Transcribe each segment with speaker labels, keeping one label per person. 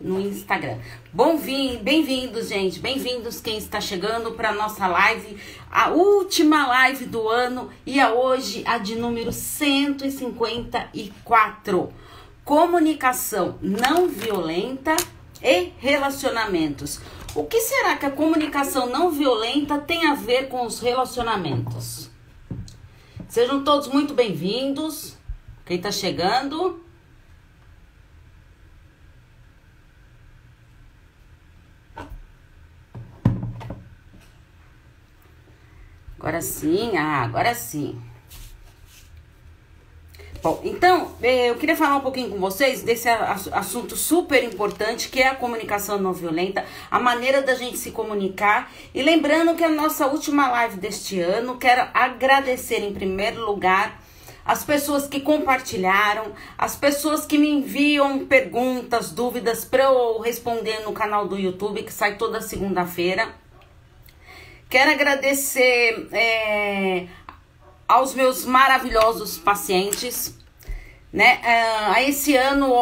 Speaker 1: no Instagram. Bom bem-vindos, gente. Bem-vindos quem está chegando para nossa live, a última live do ano e a hoje a de número 154. Comunicação não violenta e relacionamentos. O que será que a comunicação não violenta tem a ver com os relacionamentos? Sejam todos muito bem-vindos. Quem está chegando, Agora sim, ah, agora sim. Bom, então, eh, eu queria falar um pouquinho com vocês desse assunto super importante que é a comunicação não violenta, a maneira da gente se comunicar. E lembrando que a nossa última live deste ano, quero agradecer em primeiro lugar as pessoas que compartilharam, as pessoas que me enviam perguntas, dúvidas para eu responder no canal do YouTube que sai toda segunda-feira. Quero agradecer é, aos meus maravilhosos pacientes, né? Uh, a esse ano,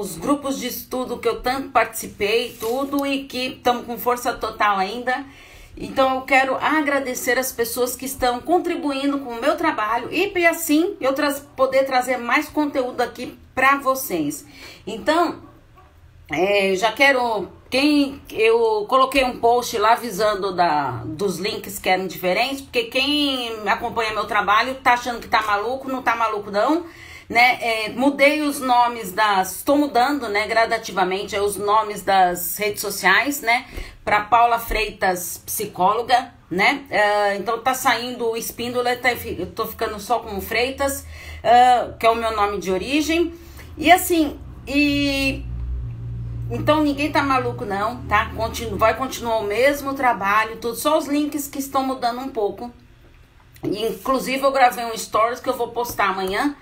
Speaker 1: os grupos de estudo que eu tanto participei, tudo e que estão com força total ainda. Então eu quero agradecer as pessoas que estão contribuindo com o meu trabalho e assim eu tra poder trazer mais conteúdo aqui para vocês. Então, é, já quero quem eu coloquei um post lá avisando da, dos links que eram diferentes, porque quem acompanha meu trabalho tá achando que tá maluco, não tá maluco não, né? É, mudei os nomes das, estou mudando, né, gradativamente os nomes das redes sociais, né, para Paula Freitas psicóloga, né? Uh, então tá saindo o Espíndola, tá, eu tô ficando só com Freitas, uh, que é o meu nome de origem. E assim, e então ninguém tá maluco não, tá? Vai continuar o mesmo trabalho, tudo, só os links que estão mudando um pouco. Inclusive eu gravei um stories que eu vou postar amanhã,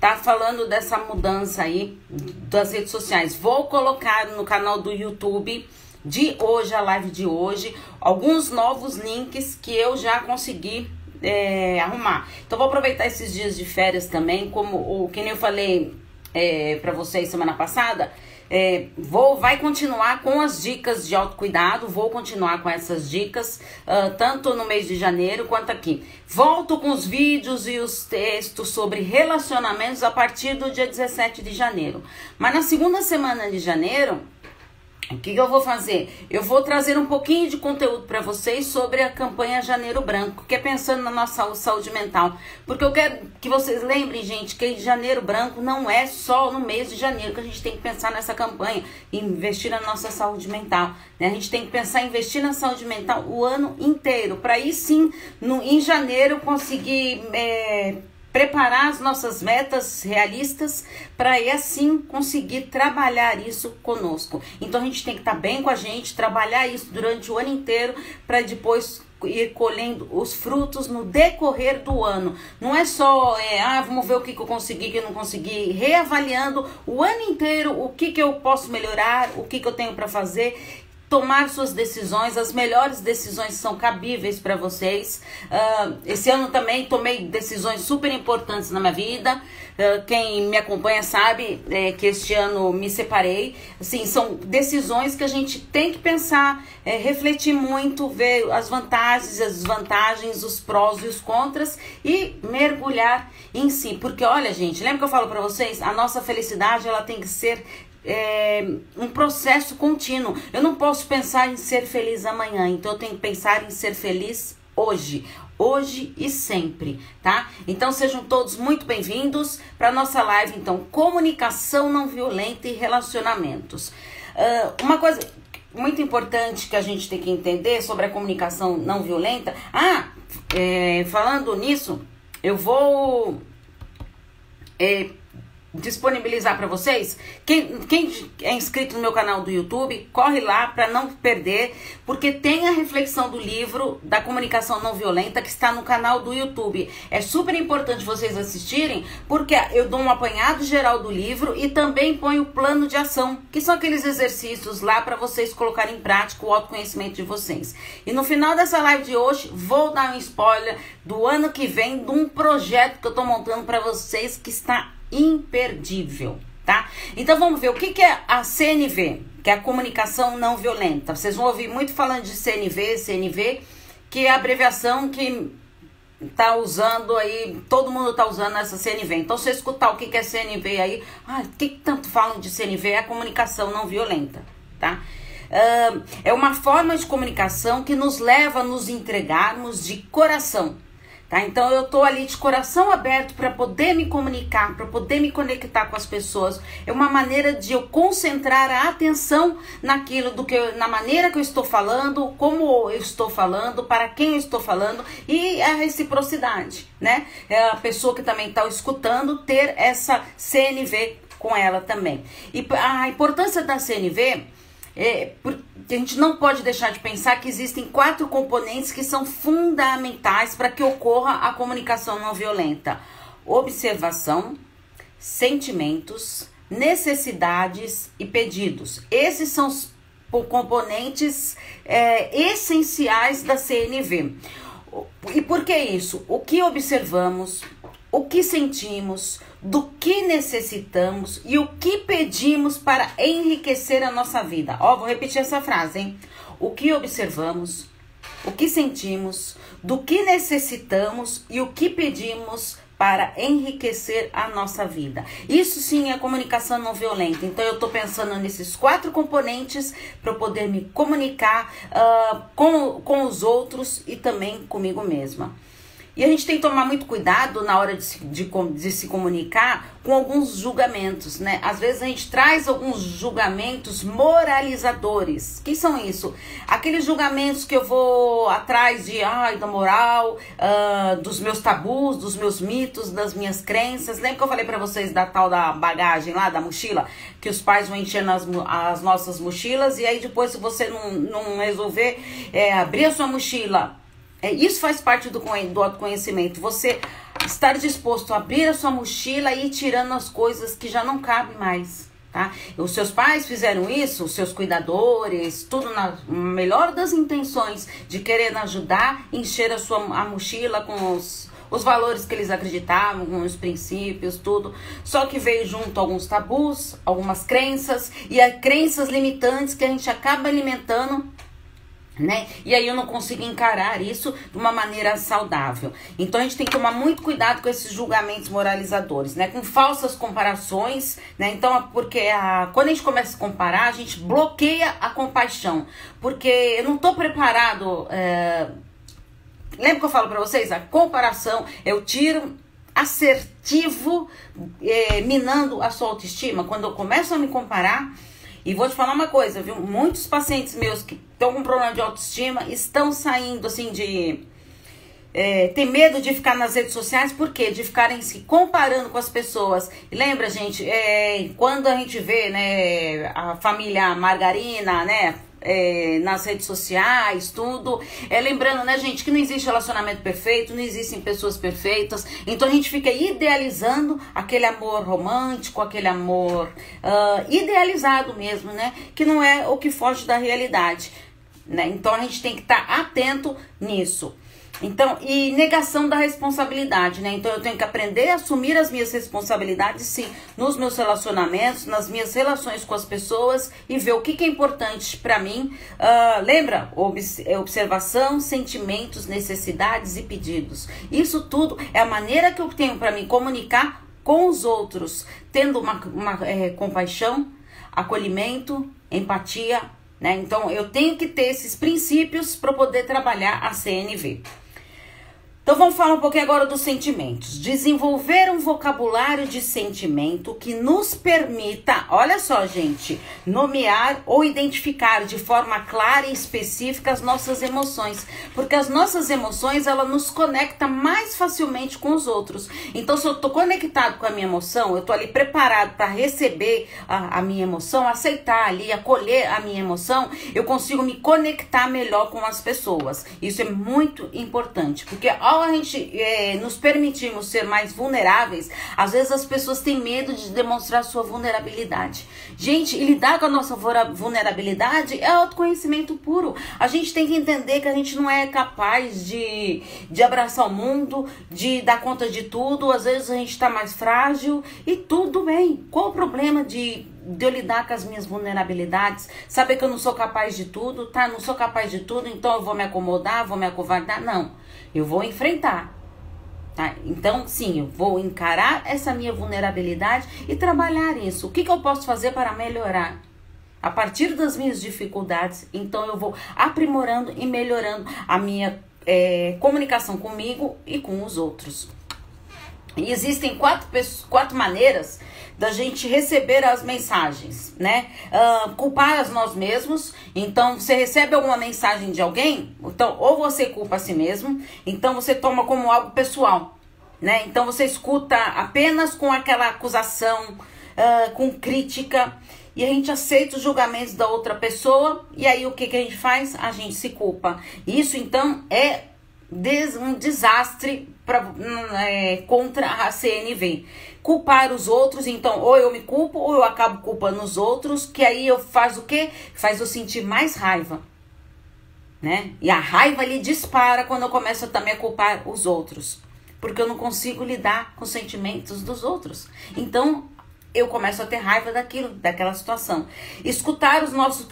Speaker 1: tá? Falando dessa mudança aí das redes sociais. Vou colocar no canal do YouTube de hoje, a live de hoje, alguns novos links que eu já consegui é, arrumar. Então vou aproveitar esses dias de férias também, como o que nem eu falei é, para vocês semana passada é, vou, vai continuar com as dicas de autocuidado, vou continuar com essas dicas, uh, tanto no mês de janeiro quanto aqui. Volto com os vídeos e os textos sobre relacionamentos a partir do dia 17 de janeiro. Mas na segunda semana de janeiro, o que, que, eu vou fazer? Eu vou trazer um pouquinho de conteúdo para vocês sobre a campanha Janeiro Branco, que é pensando na nossa saúde mental. Porque eu quero que vocês lembrem, gente, que Janeiro Branco não é só no mês de janeiro que a gente tem que pensar nessa campanha investir na nossa saúde mental. Né? A gente tem que pensar em investir na saúde mental o ano inteiro, para aí sim, no, em janeiro, conseguir. É, preparar as nossas metas realistas para aí assim conseguir trabalhar isso conosco. Então a gente tem que estar tá bem com a gente, trabalhar isso durante o ano inteiro para depois ir colhendo os frutos no decorrer do ano. Não é só, é, ah, vamos ver o que, que eu consegui, que eu não consegui, reavaliando o ano inteiro o que, que eu posso melhorar, o que, que eu tenho para fazer tomar suas decisões, as melhores decisões são cabíveis para vocês. Uh, esse ano também tomei decisões super importantes na minha vida. Uh, quem me acompanha sabe é, que este ano me separei. Assim, são decisões que a gente tem que pensar, é, refletir muito, ver as vantagens, as desvantagens, os prós e os contras e mergulhar em si. Porque olha, gente, lembra que eu falo para vocês? A nossa felicidade ela tem que ser é, um processo contínuo. Eu não posso pensar em ser feliz amanhã, então eu tenho que pensar em ser feliz hoje. Hoje e sempre, tá? Então sejam todos muito bem-vindos para nossa live, então, comunicação não violenta e relacionamentos. Uh, uma coisa muito importante que a gente tem que entender sobre a comunicação não violenta. Ah, é, falando nisso, eu vou é, disponibilizar para vocês. Quem, quem é inscrito no meu canal do YouTube, corre lá para não perder, porque tem a reflexão do livro da comunicação não violenta que está no canal do YouTube. É super importante vocês assistirem, porque eu dou um apanhado geral do livro e também ponho o plano de ação, que são aqueles exercícios lá para vocês colocarem em prática o autoconhecimento de vocês. E no final dessa live de hoje, vou dar um spoiler do ano que vem de um projeto que eu estou montando para vocês que está imperdível, tá? Então vamos ver o que, que é a CNV. que é a comunicação não violenta. Vocês vão ouvir muito falando de CNV, CNV, que é a abreviação que tá usando aí, todo mundo tá usando essa CNV. Então, se escutar o que, que é CNV aí, ah, o que, que tanto falam de CNV? É a comunicação não violenta, tá? É uma forma de comunicação que nos leva a nos entregarmos de coração Tá? Então eu tô ali de coração aberto para poder me comunicar, para poder me conectar com as pessoas. É uma maneira de eu concentrar a atenção naquilo do que eu, na maneira que eu estou falando, como eu estou falando, para quem eu estou falando e a reciprocidade, né? É a pessoa que também está escutando ter essa CNV com ela também. E a importância da CNV é, a gente não pode deixar de pensar que existem quatro componentes que são fundamentais para que ocorra a comunicação não violenta: observação, sentimentos, necessidades e pedidos. Esses são os componentes é, essenciais da CNV. E por que isso? O que observamos, o que sentimos, do que necessitamos e o que pedimos para enriquecer a nossa vida. Ó, vou repetir essa frase, hein? O que observamos, o que sentimos, do que necessitamos e o que pedimos para enriquecer a nossa vida. Isso sim é comunicação não violenta. Então eu estou pensando nesses quatro componentes para poder me comunicar uh, com, com os outros e também comigo mesma. E a gente tem que tomar muito cuidado na hora de se, de, de se comunicar com alguns julgamentos, né? Às vezes a gente traz alguns julgamentos moralizadores. Que são isso? Aqueles julgamentos que eu vou atrás de, ai, da moral, uh, dos meus tabus, dos meus mitos, das minhas crenças. Lembra que eu falei para vocês da tal da bagagem lá, da mochila? Que os pais vão enchendo as, as nossas mochilas e aí depois, se você não, não resolver é, abrir a sua mochila é, isso faz parte do, do autoconhecimento. Você estar disposto a abrir a sua mochila e ir tirando as coisas que já não cabem mais. Tá? Os seus pais fizeram isso, os seus cuidadores, tudo na melhor das intenções de querer ajudar, encher a sua a mochila com os, os valores que eles acreditavam, com os princípios, tudo. Só que veio junto alguns tabus, algumas crenças e as crenças limitantes que a gente acaba alimentando né? E aí eu não consigo encarar isso de uma maneira saudável. Então a gente tem que tomar muito cuidado com esses julgamentos moralizadores, né? Com falsas comparações, né? Então, porque a, quando a gente começa a comparar, a gente bloqueia a compaixão. Porque eu não tô preparado. É... Lembra que eu falo para vocês? A comparação, eu tiro assertivo, é, minando a sua autoestima. Quando eu começo a me comparar, e vou te falar uma coisa, viu? Muitos pacientes meus que estão com problema de autoestima estão saindo assim de. É, tem medo de ficar nas redes sociais, por quê? De ficarem se comparando com as pessoas. E lembra, gente, é, quando a gente vê né, a família Margarina, né? É, nas redes sociais, tudo. É, lembrando, né, gente, que não existe relacionamento perfeito, não existem pessoas perfeitas. Então a gente fica idealizando aquele amor romântico, aquele amor uh, idealizado mesmo, né? Que não é o que foge da realidade. Né? Então a gente tem que estar tá atento nisso. Então, e negação da responsabilidade, né? Então eu tenho que aprender a assumir as minhas responsabilidades, sim, nos meus relacionamentos, nas minhas relações com as pessoas e ver o que, que é importante para mim. Uh, lembra? Observação, sentimentos, necessidades e pedidos. Isso tudo é a maneira que eu tenho para me comunicar com os outros, tendo uma, uma é, compaixão, acolhimento, empatia, né? Então eu tenho que ter esses princípios para poder trabalhar a CNV. Então vamos falar um pouquinho agora dos sentimentos. Desenvolver um vocabulário de sentimento que nos permita, olha só, gente, nomear ou identificar de forma clara e específica as nossas emoções, porque as nossas emoções ela nos conecta mais facilmente com os outros. Então, se eu tô conectado com a minha emoção, eu tô ali preparado para receber a, a minha emoção, aceitar ali, acolher a minha emoção, eu consigo me conectar melhor com as pessoas. Isso é muito importante, porque ao a gente é, nos permitirmos ser mais vulneráveis, às vezes as pessoas têm medo de demonstrar sua vulnerabilidade. Gente, lidar com a nossa vulnerabilidade é autoconhecimento puro. A gente tem que entender que a gente não é capaz de, de abraçar o mundo, de dar conta de tudo. Às vezes a gente está mais frágil e tudo bem. Qual o problema de de eu lidar com as minhas vulnerabilidades, saber que eu não sou capaz de tudo, tá? Não sou capaz de tudo, então eu vou me acomodar, vou me acovardar. Não, eu vou enfrentar. Tá? Então, sim, eu vou encarar essa minha vulnerabilidade e trabalhar isso. O que, que eu posso fazer para melhorar? A partir das minhas dificuldades, então eu vou aprimorando e melhorando a minha é, comunicação comigo e com os outros. E existem quatro, quatro maneiras da gente receber as mensagens, né? Uh, culpar as nós mesmos. Então, você recebe alguma mensagem de alguém, então, ou você culpa a si mesmo, então você toma como algo pessoal, né? Então, você escuta apenas com aquela acusação, uh, com crítica, e a gente aceita os julgamentos da outra pessoa, e aí o que, que a gente faz? A gente se culpa. Isso, então, é des um desastre pra, hum, é, contra a CNV. Culpar os outros, então, ou eu me culpo, ou eu acabo culpando os outros, que aí eu faço o quê? Faz eu sentir mais raiva. Né? E a raiva ali dispara quando eu começo também a culpar os outros. Porque eu não consigo lidar com os sentimentos dos outros. Então, eu começo a ter raiva daquilo, daquela situação. Escutar os nossos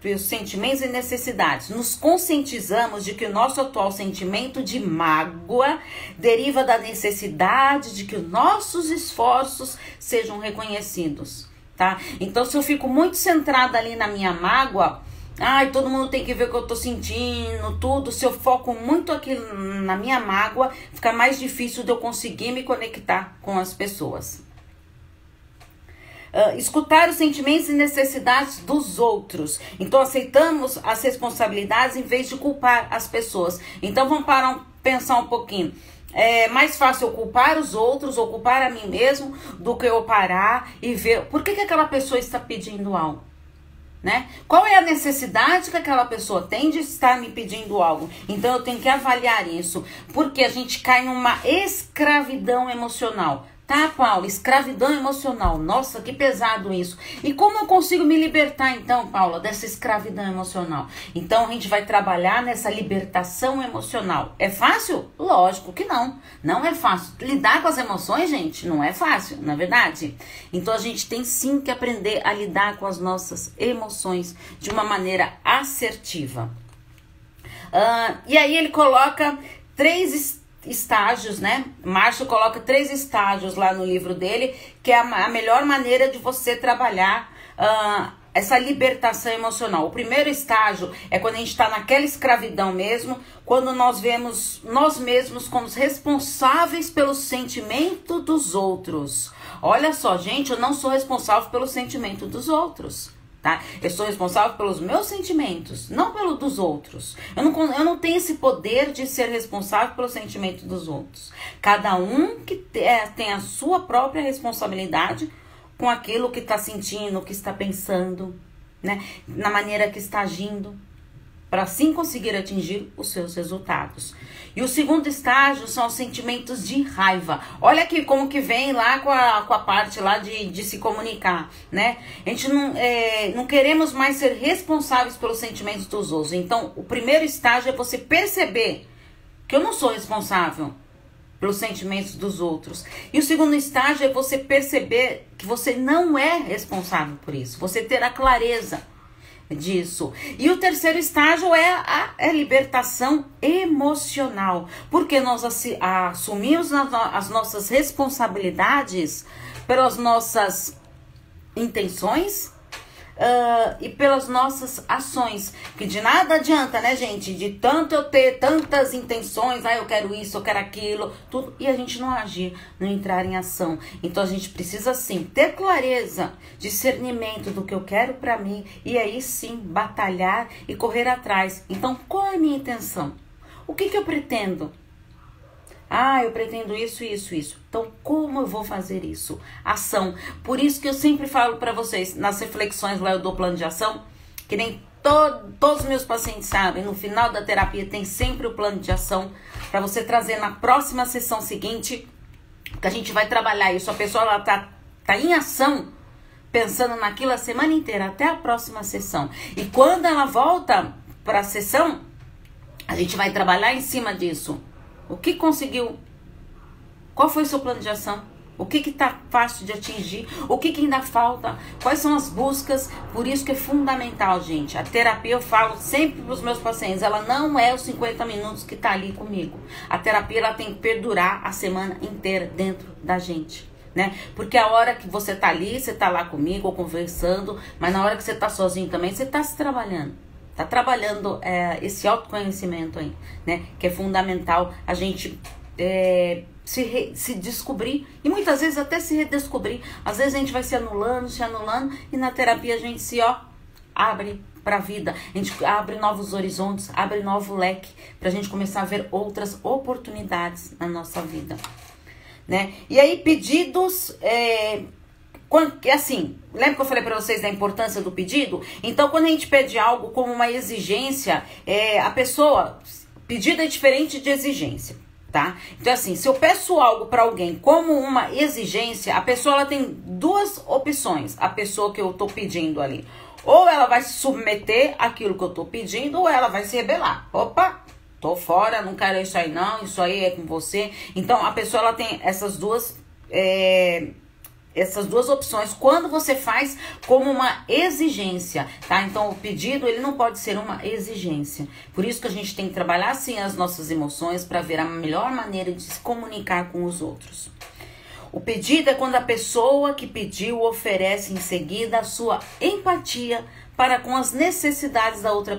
Speaker 1: pelos sentimentos e necessidades. Nos conscientizamos de que o nosso atual sentimento de mágoa deriva da necessidade de que os nossos esforços sejam reconhecidos, tá? Então, se eu fico muito centrada ali na minha mágoa, ai, todo mundo tem que ver o que eu tô sentindo, tudo. Se eu foco muito aqui na minha mágoa, fica mais difícil de eu conseguir me conectar com as pessoas. Uh, escutar os sentimentos e necessidades dos outros. Então aceitamos as responsabilidades em vez de culpar as pessoas. Então vamos parar um, pensar um pouquinho. É mais fácil eu culpar os outros ou culpar a mim mesmo do que eu parar e ver por que, que aquela pessoa está pedindo algo. Né? Qual é a necessidade que aquela pessoa tem de estar me pedindo algo? Então eu tenho que avaliar isso, porque a gente cai numa escravidão emocional. Tá, Paulo? Escravidão emocional. Nossa, que pesado isso. E como eu consigo me libertar, então, Paula, dessa escravidão emocional? Então, a gente vai trabalhar nessa libertação emocional. É fácil? Lógico que não. Não é fácil. Lidar com as emoções, gente, não é fácil, não é verdade? Então, a gente tem sim que aprender a lidar com as nossas emoções de uma maneira assertiva. Uh, e aí, ele coloca três estágios, né? Márcio coloca três estágios lá no livro dele, que é a, a melhor maneira de você trabalhar uh, essa libertação emocional. O primeiro estágio é quando a gente está naquela escravidão mesmo, quando nós vemos nós mesmos como responsáveis pelo sentimento dos outros. Olha só, gente, eu não sou responsável pelo sentimento dos outros tá? Eu sou responsável pelos meus sentimentos, não pelo dos outros. Eu não, eu não tenho esse poder de ser responsável pelo sentimento dos outros. Cada um que é, tem a sua própria responsabilidade com aquilo que está sentindo, que está pensando, né? Na maneira que está agindo para assim conseguir atingir os seus resultados. E o segundo estágio são os sentimentos de raiva. Olha aqui como que vem lá com a, com a parte lá de, de se comunicar, né? A gente não, é, não queremos mais ser responsáveis pelos sentimentos dos outros. Então, o primeiro estágio é você perceber que eu não sou responsável pelos sentimentos dos outros. E o segundo estágio é você perceber que você não é responsável por isso. Você ter a clareza disso. E o terceiro estágio é a, a libertação emocional, porque nós assumimos as nossas responsabilidades pelas nossas intenções uh, e pelas nossas ações. Que de nada adianta, né, gente? De tanto eu ter tantas intenções, ah, eu quero isso, eu quero aquilo, tudo, e a gente não agir, não entrar em ação. Então a gente precisa sim ter clareza, discernimento do que eu quero para mim e aí sim batalhar e correr atrás. Então, qual é a minha intenção? O que, que eu pretendo? Ah, eu pretendo isso, isso, isso. Então, como eu vou fazer isso? Ação. Por isso que eu sempre falo para vocês, nas reflexões lá eu dou plano de ação, que nem todo, todos os meus pacientes sabem, no final da terapia tem sempre o plano de ação para você trazer na próxima sessão seguinte, que a gente vai trabalhar isso. A pessoa ela tá, tá em ação, pensando naquilo a semana inteira, até a próxima sessão. E quando ela volta para a sessão, a gente vai trabalhar em cima disso o que conseguiu? Qual foi o seu plano de ação? O que está fácil de atingir? O que, que ainda falta? Quais são as buscas? Por isso que é fundamental, gente. A terapia, eu falo sempre para os meus pacientes, ela não é os 50 minutos que está ali comigo. A terapia ela tem que perdurar a semana inteira dentro da gente. Né? Porque a hora que você tá ali, você tá lá comigo ou conversando, mas na hora que você tá sozinho também, você tá se trabalhando. Tá trabalhando é, esse autoconhecimento aí, né? Que é fundamental a gente é, se, re, se descobrir e muitas vezes até se redescobrir. Às vezes a gente vai se anulando, se anulando e na terapia a gente se ó abre para a vida, a gente abre novos horizontes, abre novo leque para a gente começar a ver outras oportunidades na nossa vida, né? E aí pedidos é, quando, assim, lembra que eu falei para vocês da importância do pedido? Então, quando a gente pede algo como uma exigência, é, a pessoa. Pedido é diferente de exigência tá? Então assim, se eu peço algo para alguém como uma exigência, a pessoa ela tem duas opções, a pessoa que eu tô pedindo ali. Ou ela vai se submeter àquilo que eu tô pedindo, ou ela vai se rebelar. Opa, tô fora, não quero isso aí não, isso aí é com você. Então a pessoa ela tem essas duas é, essas duas opções quando você faz como uma exigência, tá? Então o pedido ele não pode ser uma exigência. Por isso que a gente tem que trabalhar assim as nossas emoções para ver a melhor maneira de se comunicar com os outros. O pedido é quando a pessoa que pediu oferece em seguida a sua empatia para com as necessidades da outra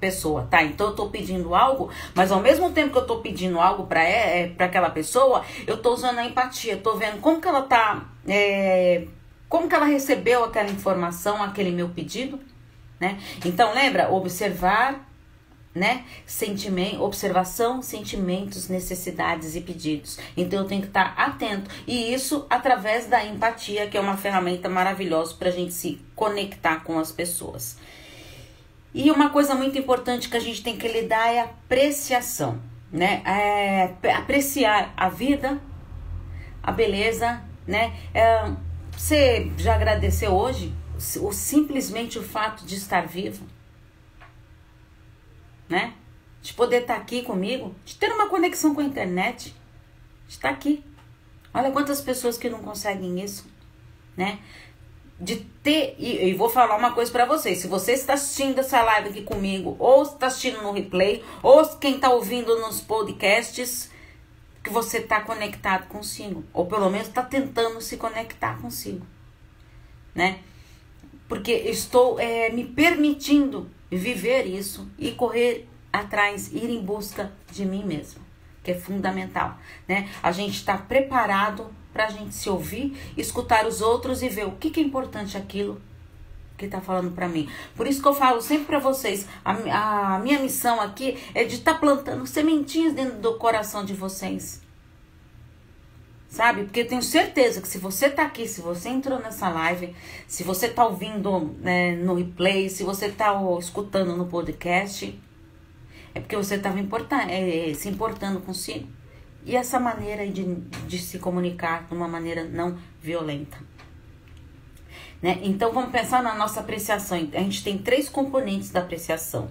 Speaker 1: pessoa, tá? Então eu tô pedindo algo, mas ao mesmo tempo que eu tô pedindo algo para é, para aquela pessoa, eu tô usando a empatia, tô vendo como que ela tá, é, como que ela recebeu aquela informação, aquele meu pedido, né? Então lembra observar né? Sentimento, observação, sentimentos, necessidades e pedidos. Então eu tenho que estar atento. E isso através da empatia, que é uma ferramenta maravilhosa para a gente se conectar com as pessoas. E uma coisa muito importante que a gente tem que lidar é apreciação, né? É apreciar a vida, a beleza, né? É, você já agradeceu hoje? Ou simplesmente o fato de estar vivo? Né? De poder estar tá aqui comigo, de ter uma conexão com a internet, de estar tá aqui. Olha quantas pessoas que não conseguem isso, né? De ter, e, e vou falar uma coisa para vocês: se você está assistindo essa live aqui comigo, ou está assistindo no replay, ou quem está ouvindo nos podcasts, que você está conectado consigo, ou pelo menos está tentando se conectar consigo, né? Porque estou é, me permitindo viver isso e correr atrás, ir em busca de mim mesmo, que é fundamental, né? A gente está preparado para a gente se ouvir, escutar os outros e ver o que, que é importante aquilo que está falando para mim. Por isso que eu falo sempre para vocês, a, a, minha missão aqui é de estar tá plantando sementinhas dentro do coração de vocês sabe? Porque eu tenho certeza que se você tá aqui, se você entrou nessa live, se você tá ouvindo né, no replay, se você tá escutando no podcast, é porque você estava é, é, se importando consigo. E essa maneira de, de se comunicar de uma maneira não violenta. Né? Então vamos pensar na nossa apreciação. A gente tem três componentes da apreciação.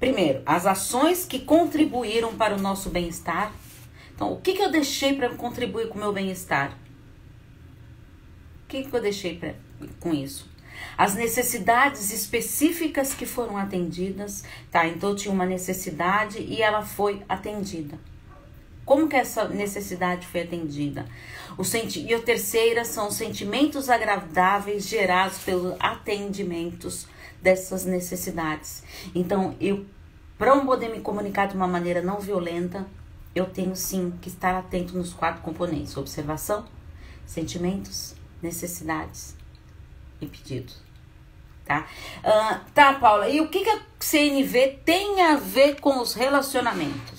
Speaker 1: Primeiro, as ações que contribuíram para o nosso bem-estar. Então, o que, que eu deixei para contribuir com o meu bem-estar? O que, que eu deixei pra, com isso? As necessidades específicas que foram atendidas, tá? Então, eu tinha uma necessidade e ela foi atendida. Como que essa necessidade foi atendida? O senti e a terceira são os sentimentos agradáveis gerados pelos atendimentos dessas necessidades. Então, eu, para eu poder me comunicar de uma maneira não violenta, eu tenho sim que estar atento nos quatro componentes: observação, sentimentos, necessidades e pedidos. Tá? Uh, tá, Paula, e o que, que a CNV tem a ver com os relacionamentos?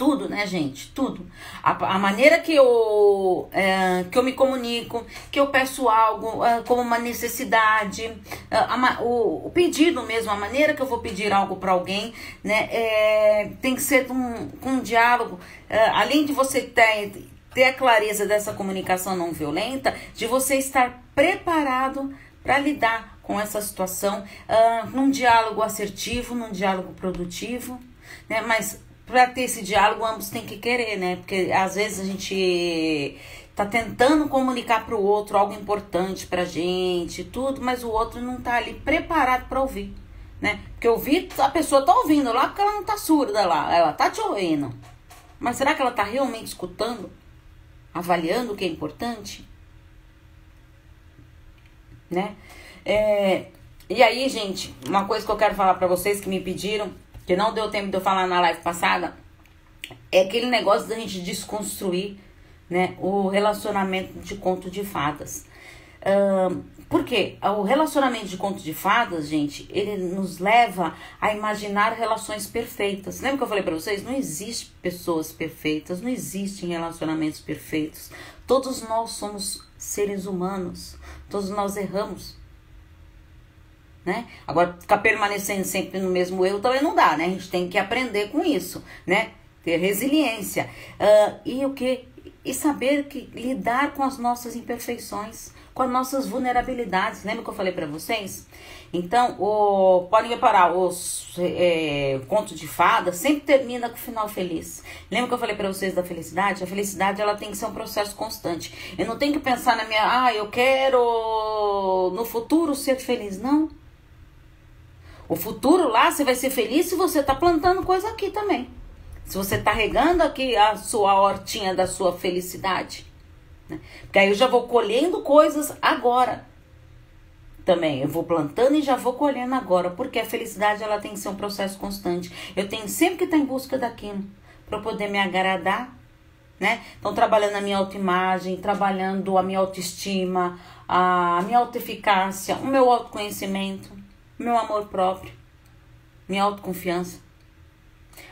Speaker 1: Tudo, né, gente? Tudo. A, a maneira que eu, é, que eu me comunico, que eu peço algo é, como uma necessidade, é, a, o, o, pedido mesmo, a maneira que eu vou pedir algo para alguém, né, é, tem que ser com um diálogo. É, além de você ter, ter a clareza dessa comunicação não violenta, de você estar preparado para lidar com essa situação uh, num diálogo assertivo, num diálogo produtivo, né? Mas para ter esse diálogo, ambos têm que querer, né? Porque às vezes a gente tá tentando comunicar para o outro algo importante pra gente, tudo, mas o outro não tá ali preparado para ouvir, né? Porque ouvir, a pessoa tá ouvindo lá porque ela não tá surda lá, ela tá te ouvindo. Mas será que ela tá realmente escutando? Avaliando o que é importante? Né? É, e aí, gente, uma coisa que eu quero falar para vocês que me pediram, que não deu tempo de eu falar na live passada, é aquele negócio da gente desconstruir né, o relacionamento de conto de fadas. Por quê? O relacionamento de conto de fadas, gente, ele nos leva a imaginar relações perfeitas. Lembra que eu falei para vocês? Não existe pessoas perfeitas, não existem relacionamentos perfeitos. Todos nós somos seres humanos, todos nós erramos. Né? Agora, ficar permanecendo sempre no mesmo erro também não dá, né? A gente tem que aprender com isso, né? Ter resiliência. Uh, e o que? e saber que lidar com as nossas imperfeições, com as nossas vulnerabilidades. Lembra que eu falei para vocês? Então, o, podem reparar, os é, contos de fada sempre termina com final feliz. Lembra que eu falei para vocês da felicidade? A felicidade ela tem que ser um processo constante. Eu não tenho que pensar na minha, ah, eu quero no futuro ser feliz. Não. O futuro lá você vai ser feliz se você tá plantando coisa aqui também. Se você está regando aqui a sua hortinha da sua felicidade. Né? Porque aí eu já vou colhendo coisas agora. Também, eu vou plantando e já vou colhendo agora. Porque a felicidade ela tem que ser um processo constante. Eu tenho sempre que estar em busca daquilo. Para poder me agradar. Né? Então, trabalhando a minha autoimagem, trabalhando a minha autoestima, a minha autoeficácia, o meu autoconhecimento, meu amor próprio, minha autoconfiança.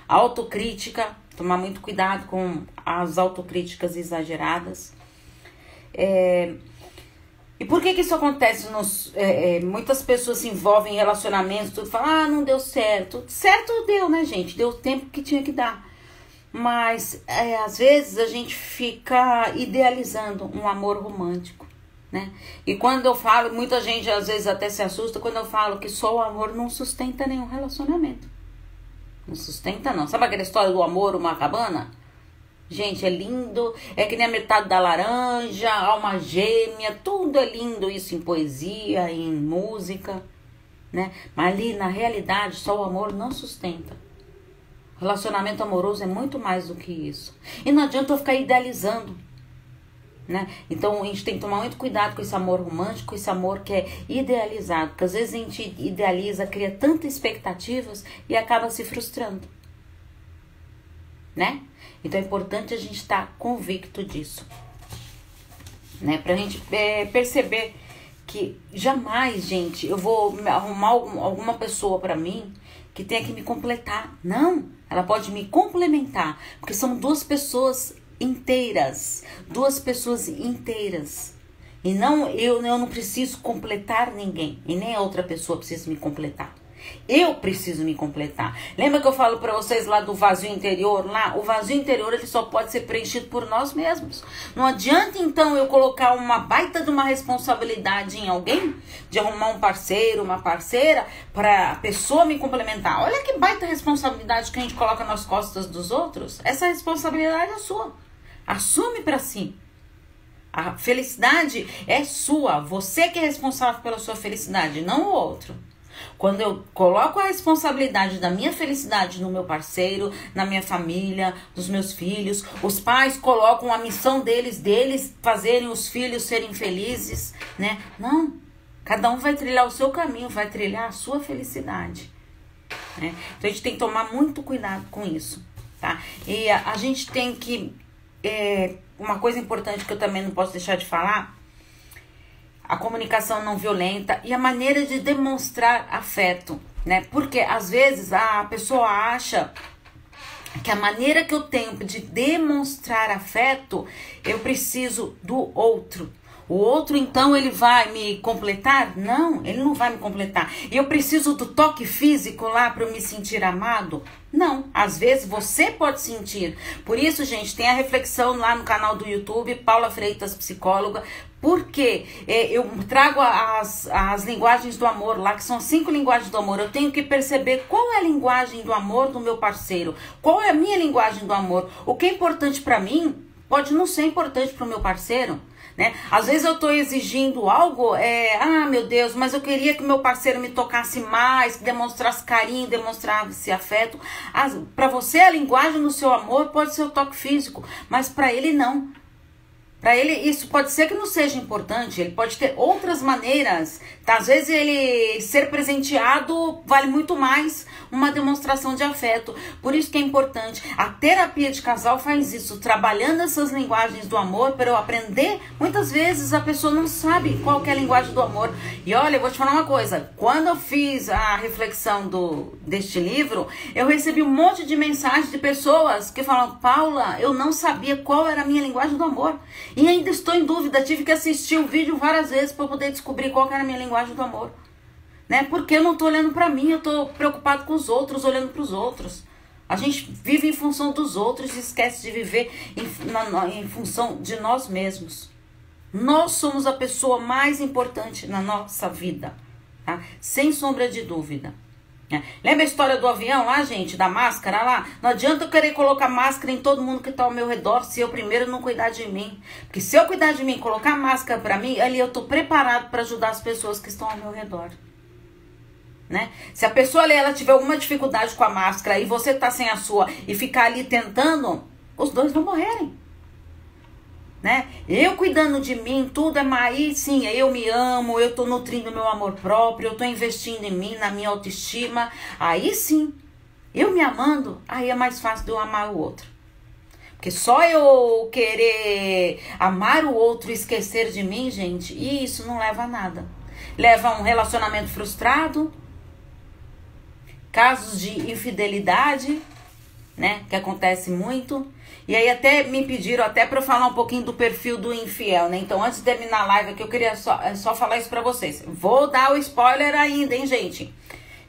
Speaker 1: Autocrítica, tomar muito cuidado com as autocríticas exageradas. É, e por que que isso acontece? Nos, é, é, muitas pessoas se envolvem em relacionamentos, tudo falam, ah, não deu certo. Certo deu, né, gente? Deu o tempo que tinha que dar. Mas é, às vezes a gente fica idealizando um amor romântico, né? E quando eu falo, muita gente às vezes até se assusta quando eu falo que só o amor não sustenta nenhum relacionamento. Não sustenta, não. Sabe aquela história do amor, uma cabana? Gente, é lindo. É que nem a metade da laranja, alma gêmea, tudo é lindo isso em poesia, em música, né? Mas ali, na realidade, só o amor não sustenta. Relacionamento amoroso é muito mais do que isso. E não adianta eu ficar idealizando. Né? Então a gente tem que tomar muito cuidado com esse amor romântico, esse amor que é idealizado, porque às vezes a gente idealiza, cria tantas expectativas e acaba se frustrando. Né? Então é importante a gente estar tá convicto disso. Né? Pra gente é, perceber que jamais, gente, eu vou arrumar alguma pessoa para mim que tenha que me completar. Não, ela pode me complementar, porque são duas pessoas inteiras, duas pessoas inteiras. E não eu, eu não preciso completar ninguém, e nem a outra pessoa precisa me completar. Eu preciso me completar. Lembra que eu falo para vocês lá do vazio interior? Lá, o vazio interior ele só pode ser preenchido por nós mesmos. Não adianta então eu colocar uma baita de uma responsabilidade em alguém, de arrumar um parceiro, uma parceira, para a pessoa me complementar. Olha que baita responsabilidade que a gente coloca nas costas dos outros. Essa responsabilidade é sua. Assume para si. A felicidade é sua. Você que é responsável pela sua felicidade, não o outro. Quando eu coloco a responsabilidade da minha felicidade no meu parceiro, na minha família, nos meus filhos, os pais colocam a missão deles, deles fazerem os filhos serem felizes, né? Não. Cada um vai trilhar o seu caminho, vai trilhar a sua felicidade. Né? Então a gente tem que tomar muito cuidado com isso, tá? E a, a gente tem que é, uma coisa importante que eu também não posso deixar de falar, a comunicação não violenta e a maneira de demonstrar afeto, né? Porque às vezes a pessoa acha que a maneira que eu tenho de demonstrar afeto, eu preciso do outro. O outro, então, ele vai me completar? Não, ele não vai me completar. E eu preciso do toque físico lá para eu me sentir amado? Não, às vezes você pode sentir. Por isso, gente, tem a reflexão lá no canal do YouTube, Paula Freitas, psicóloga, porque é, eu trago as, as linguagens do amor lá, que são cinco linguagens do amor. Eu tenho que perceber qual é a linguagem do amor do meu parceiro, qual é a minha linguagem do amor. O que é importante para mim pode não ser importante para o meu parceiro. Né? Às vezes eu estou exigindo algo, é, ah, meu Deus, mas eu queria que meu parceiro me tocasse mais, que demonstrasse carinho, demonstrasse afeto. Para você, a linguagem do seu amor pode ser o toque físico, mas para ele não. Para ele, isso pode ser que não seja importante, ele pode ter outras maneiras. Tá? Às vezes, ele ser presenteado vale muito mais uma demonstração de afeto. Por isso que é importante. A terapia de casal faz isso, trabalhando essas linguagens do amor para eu aprender. Muitas vezes a pessoa não sabe qual é a linguagem do amor. E olha, eu vou te falar uma coisa: quando eu fiz a reflexão do, deste livro, eu recebi um monte de mensagens de pessoas que falam: Paula, eu não sabia qual era a minha linguagem do amor. E ainda estou em dúvida, tive que assistir o vídeo várias vezes para poder descobrir qual era a minha linguagem do amor. Né? Porque eu não estou olhando para mim, eu estou preocupado com os outros, olhando para os outros. A gente vive em função dos outros e esquece de viver em, na, em função de nós mesmos. Nós somos a pessoa mais importante na nossa vida, tá? Sem sombra de dúvida. É. Lembra a história do avião lá, gente, da máscara lá? Não adianta eu querer colocar máscara em todo mundo que está ao meu redor se eu primeiro não cuidar de mim. Porque se eu cuidar de mim, colocar máscara para mim, ali eu tô preparado para ajudar as pessoas que estão ao meu redor. Né? Se a pessoa ali ela tiver alguma dificuldade com a máscara e você tá sem a sua e ficar ali tentando, os dois vão morrerem né? Eu cuidando de mim, tudo é mais, sim, eu me amo, eu tô nutrindo meu amor próprio, eu tô investindo em mim, na minha autoestima. Aí sim, eu me amando, aí é mais fácil de eu amar o outro. Porque só eu querer amar o outro e esquecer de mim, gente, isso não leva a nada. Leva a um relacionamento frustrado, casos de infidelidade, né? Que acontece muito. E aí até me pediram até para falar um pouquinho do perfil do infiel, né? Então antes de terminar a live aqui eu queria só, é só falar isso para vocês. Vou dar o spoiler ainda, hein, gente?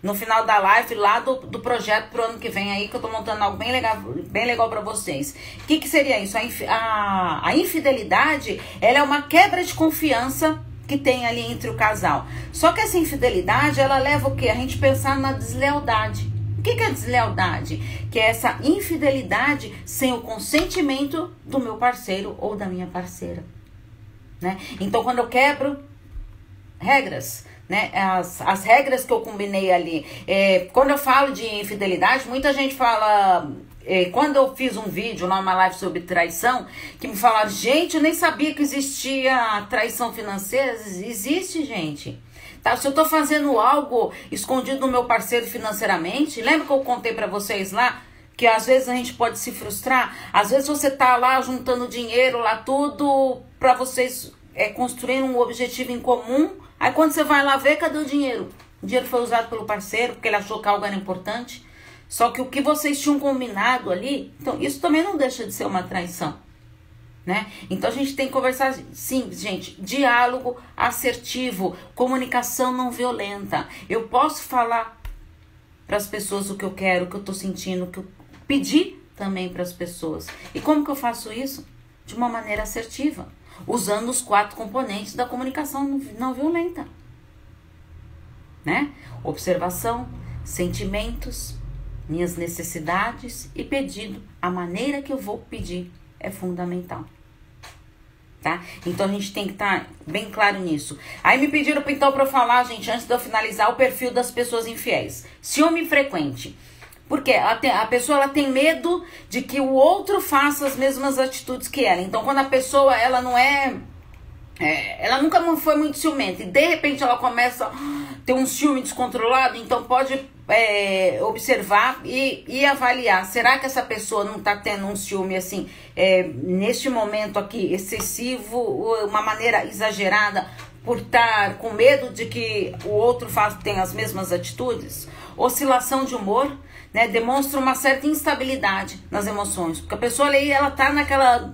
Speaker 1: No final da live lá do, do projeto pro ano que vem aí, que eu tô montando algo bem legal, bem legal para vocês. O que, que seria isso? A, a, a infidelidade, ela é uma quebra de confiança que tem ali entre o casal. Só que essa infidelidade, ela leva o quê? A gente pensar na deslealdade. O que é deslealdade? Que é essa infidelidade sem o consentimento do meu parceiro ou da minha parceira. Né? Então, quando eu quebro regras, né? As, as regras que eu combinei ali. É, quando eu falo de infidelidade, muita gente fala. É, quando eu fiz um vídeo lá, uma live sobre traição, que me falaram, gente, eu nem sabia que existia traição financeira. Existe, gente. Tá? Se eu estou fazendo algo escondido do meu parceiro financeiramente, lembra que eu contei para vocês lá que às vezes a gente pode se frustrar? Às vezes você tá lá juntando dinheiro lá tudo para vocês é, construir um objetivo em comum. Aí quando você vai lá ver, cadê o dinheiro? O dinheiro foi usado pelo parceiro porque ele achou que algo era importante. Só que o que vocês tinham combinado ali, então isso também não deixa de ser uma traição né? Então a gente tem que conversar, sim, gente, diálogo assertivo, comunicação não violenta. Eu posso falar para as pessoas o que eu quero, o que eu tô sentindo, o que eu pedir também para as pessoas. E como que eu faço isso? De uma maneira assertiva, usando os quatro componentes da comunicação não violenta, né? Observação, sentimentos, minhas necessidades e pedido. A maneira que eu vou pedir é fundamental tá? Então a gente tem que estar tá bem claro nisso. Aí me pediram então para falar, gente, antes de eu finalizar, o perfil das pessoas infiéis. Ciúme frequente. Porque a, a pessoa ela tem medo de que o outro faça as mesmas atitudes que ela. Então, quando a pessoa ela não é é, ela nunca foi muito ciumenta e de repente ela começa a ter um ciúme descontrolado, então pode é, observar e, e, avaliar. Será que essa pessoa não está tendo um ciúme assim, é, neste momento aqui, excessivo, uma maneira exagerada, por estar com medo de que o outro tenha as mesmas atitudes? Oscilação de humor, né? Demonstra uma certa instabilidade nas emoções, porque a pessoa ali, ela tá naquela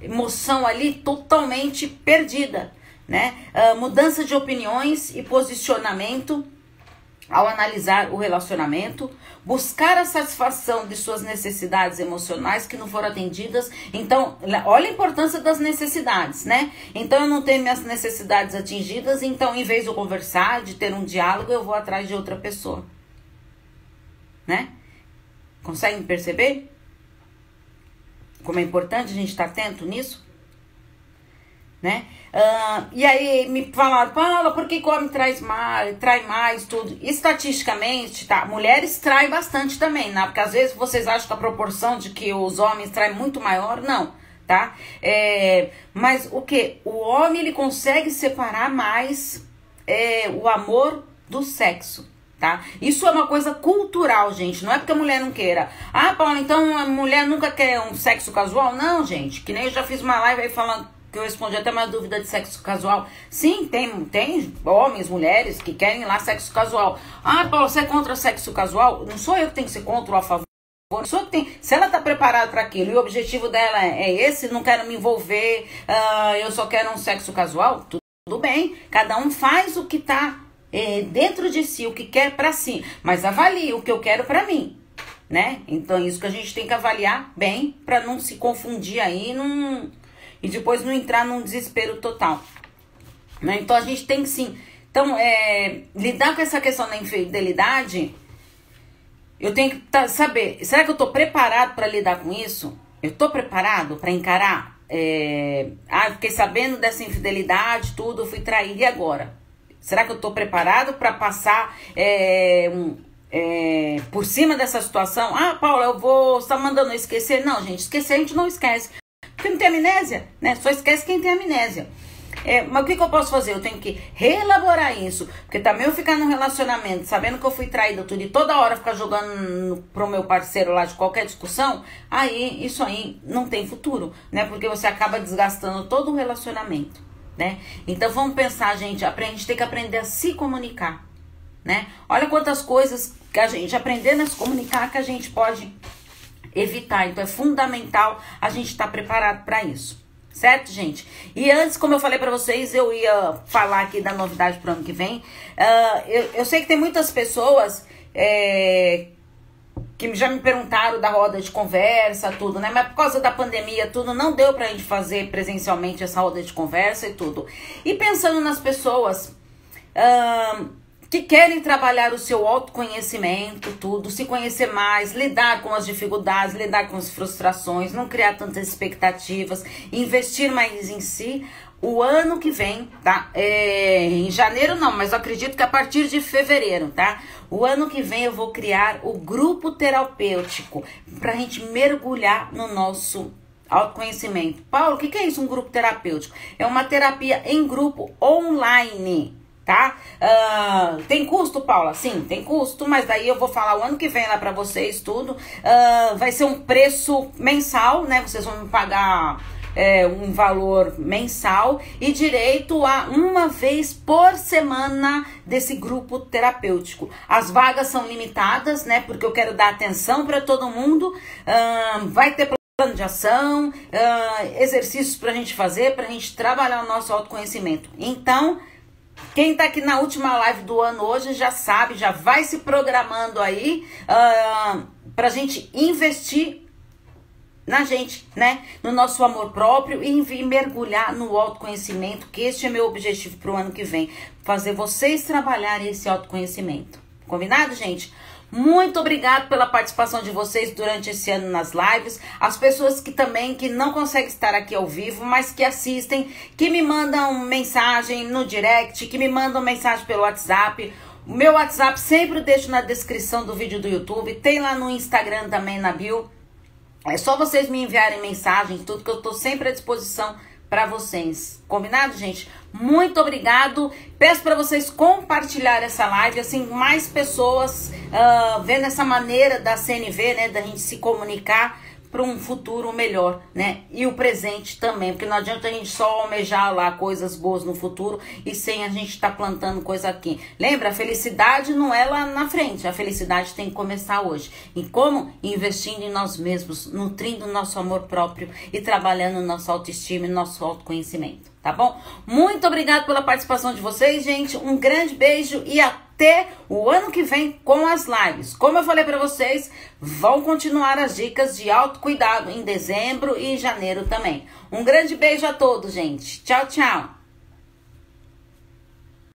Speaker 1: emoção ali totalmente perdida. né? Uh, mudança de opiniões e posicionamento ao analisar o relacionamento, buscar a satisfação de suas necessidades emocionais que não foram atendidas. Então, olha a importância das necessidades, né? Então, eu não tenho minhas necessidades atingidas, então, em vez de eu conversar, de ter um diálogo, eu vou atrás de outra pessoa, né? Conseguem perceber? Como é importante a gente estar atento nisso? Né? Uh, e aí me falaram, Paula, por que, homem traz mais, trai mais, tudo? Estatisticamente, tá? Mulheres traem bastante também, né? Porque às vezes vocês acham que a proporção de que os homens traem muito maior, não, tá? É, mas o que? O homem ele consegue separar mais é, o amor do sexo tá? Isso é uma coisa cultural, gente. Não é porque a mulher não queira. Ah, Paula, então a mulher nunca quer um sexo casual? Não, gente. Que nem eu já fiz uma live aí falando que eu respondi até uma dúvida de sexo casual. Sim, tem, tem homens, mulheres que querem lá sexo casual. Ah, Paula, você é contra sexo casual? Não sou eu que tenho que ser contra ou a favor. Que tem, se ela está preparada para aquilo e o objetivo dela é, é esse, não quero me envolver, uh, eu só quero um sexo casual, tudo, bem. Cada um faz o que está é, dentro de si o que quer para si, mas avalie o que eu quero para mim, né? Então isso que a gente tem que avaliar bem para não se confundir aí num, e depois não entrar num desespero total, né? Então a gente tem que sim, então é, lidar com essa questão da infidelidade, eu tenho que tá, saber, será que eu tô preparado para lidar com isso? Eu tô preparado para encarar? É, ah, fiquei sabendo dessa infidelidade, tudo, fui traído e agora? Será que eu estou preparado para passar é, um, é, por cima dessa situação? Ah, Paula, eu vou. Você está mandando eu esquecer? Não, gente, esquecer a gente não esquece. Porque não tem amnésia, né? Só esquece quem tem amnésia. É, mas o que, que, eu posso fazer? Eu tenho que reelaborar isso. Porque também eu ficar num relacionamento sabendo que eu fui traída tudo e toda hora ficar jogando pro meu parceiro lá de qualquer discussão, aí isso aí não tem futuro, né? Porque você acaba desgastando todo o relacionamento né? Então vamos pensar, gente, a gente tem que aprender a se comunicar, né? Olha quantas coisas que a gente aprendendo a se comunicar que a gente pode evitar. Então é fundamental a gente estar tá preparado para isso. Certo, gente? E antes, como eu falei para vocês, eu ia falar aqui da novidade pro ano que vem. Uh, eu, eu sei que tem muitas pessoas é, que já me perguntaram da roda de conversa, tudo, né? Mas por causa da pandemia, tudo, não deu pra gente fazer presencialmente essa roda de conversa e tudo. E pensando nas pessoas que querem trabalhar o seu autoconhecimento, tudo, se conhecer mais, lidar com as dificuldades, lidar com as frustrações, não criar tantas expectativas, investir mais em si, o ano que vem, tá? É, em janeiro não, mas eu acredito que a partir de fevereiro, tá? O ano que vem eu vou criar o grupo terapêutico pra gente mergulhar no nosso autoconhecimento. Paulo, o que, que é isso, um grupo terapêutico? É uma terapia em grupo online, tá? Uh, tem custo, Paula? Sim, tem custo, mas daí eu vou falar o ano que vem lá para vocês tudo. Uh, vai ser um preço mensal, né? Vocês vão me pagar é, um valor mensal e direito a uma vez por semana desse grupo terapêutico. As vagas são limitadas, né? Porque eu quero dar atenção para todo mundo. vai ter plano de ação, uh, exercícios para a gente fazer, para a gente trabalhar o nosso autoconhecimento. Então, quem está aqui na última live do ano hoje já sabe, já vai se programando aí uh, para a gente investir na gente, né? No nosso amor próprio e mergulhar no autoconhecimento, que este é meu objetivo para o ano que vem. Fazer vocês trabalharem esse autoconhecimento. Combinado, gente? Muito obrigado pela participação de vocês durante esse ano nas lives. As pessoas que também que não conseguem estar aqui ao vivo, mas que assistem, que me mandam mensagem no direct, que me mandam mensagem pelo WhatsApp. O meu WhatsApp sempre deixo na descrição do vídeo do YouTube, tem lá no Instagram também na bio. É só vocês me enviarem mensagens, tudo que eu tô sempre à disposição para vocês. Combinado, gente? Muito obrigado. Peço para vocês compartilhar essa live, assim, mais pessoas uh, vendo essa maneira da CNV, né, da gente se comunicar para um futuro melhor, né? E o presente também, porque não adianta a gente só almejar lá coisas boas no futuro e sem a gente estar tá plantando coisa aqui. Lembra, a felicidade não é lá na frente, a felicidade tem que começar hoje. E como? Investindo em nós mesmos, nutrindo nosso amor próprio e trabalhando nossa autoestima e nosso autoconhecimento, tá bom? Muito obrigado pela participação de vocês, gente. Um grande beijo e até o ano que vem com as lives. Como eu falei para vocês, vão continuar as dicas de autocuidado em dezembro e janeiro também. Um grande beijo a todos, gente. Tchau, tchau.